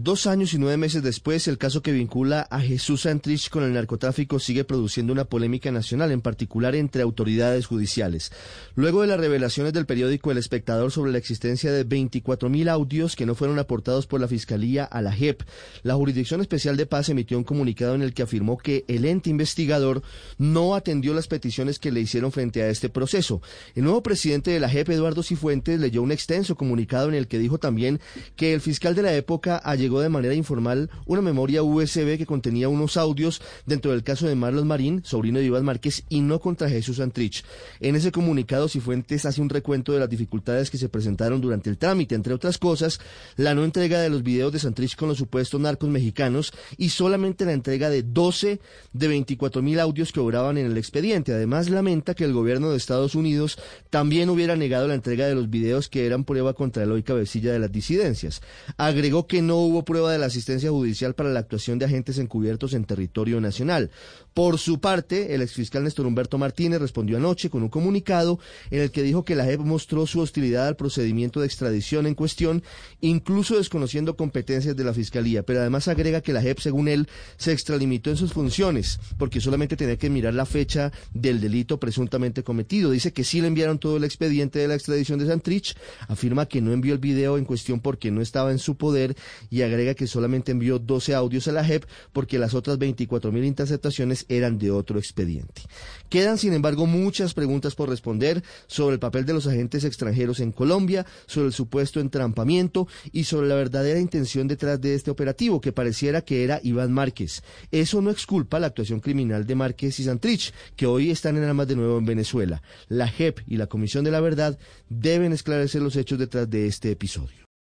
Dos años y nueve meses después, el caso que vincula a Jesús Santrich con el narcotráfico sigue produciendo una polémica nacional, en particular entre autoridades judiciales. Luego de las revelaciones del periódico El Espectador sobre la existencia de 24.000 audios que no fueron aportados por la Fiscalía a la JEP, la Jurisdicción Especial de Paz emitió un comunicado en el que afirmó que el ente investigador no atendió las peticiones que le hicieron frente a este proceso. El nuevo presidente de la JEP, Eduardo Cifuentes, leyó un extenso comunicado en el que dijo también que el fiscal de la época de manera informal una memoria USB que contenía unos audios dentro del caso de Marlos Marín, sobrino de Iván Márquez, y no contra Jesús Antrich. En ese comunicado, Cifuentes hace un recuento de las dificultades que se presentaron durante el trámite, entre otras cosas, la no entrega de los videos de Santrich con los supuestos narcos mexicanos y solamente la entrega de 12 de 24 mil audios que obraban en el expediente. Además, lamenta que el gobierno de Estados Unidos también hubiera negado la entrega de los videos que eran prueba contra el hoy cabecilla de las disidencias. Agregó que no hubo prueba de la asistencia judicial para la actuación de agentes encubiertos en territorio nacional. Por su parte, el exfiscal Néstor Humberto Martínez respondió anoche con un comunicado en el que dijo que la JEP mostró su hostilidad al procedimiento de extradición en cuestión, incluso desconociendo competencias de la Fiscalía, pero además agrega que la JEP, según él, se extralimitó en sus funciones, porque solamente tenía que mirar la fecha del delito presuntamente cometido. Dice que sí le enviaron todo el expediente de la extradición de Santrich, afirma que no envió el video en cuestión porque no estaba en su poder y agrega que solamente envió 12 audios a la JEP porque las otras 24 mil interceptaciones eran de otro expediente. Quedan, sin embargo, muchas preguntas por responder sobre el papel de los agentes extranjeros en Colombia, sobre el supuesto entrampamiento y sobre la verdadera intención detrás de este operativo, que pareciera que era Iván Márquez. Eso no exculpa la actuación criminal de Márquez y Santrich, que hoy están en armas de nuevo en Venezuela. La JEP y la Comisión de la Verdad deben esclarecer los hechos detrás de este episodio.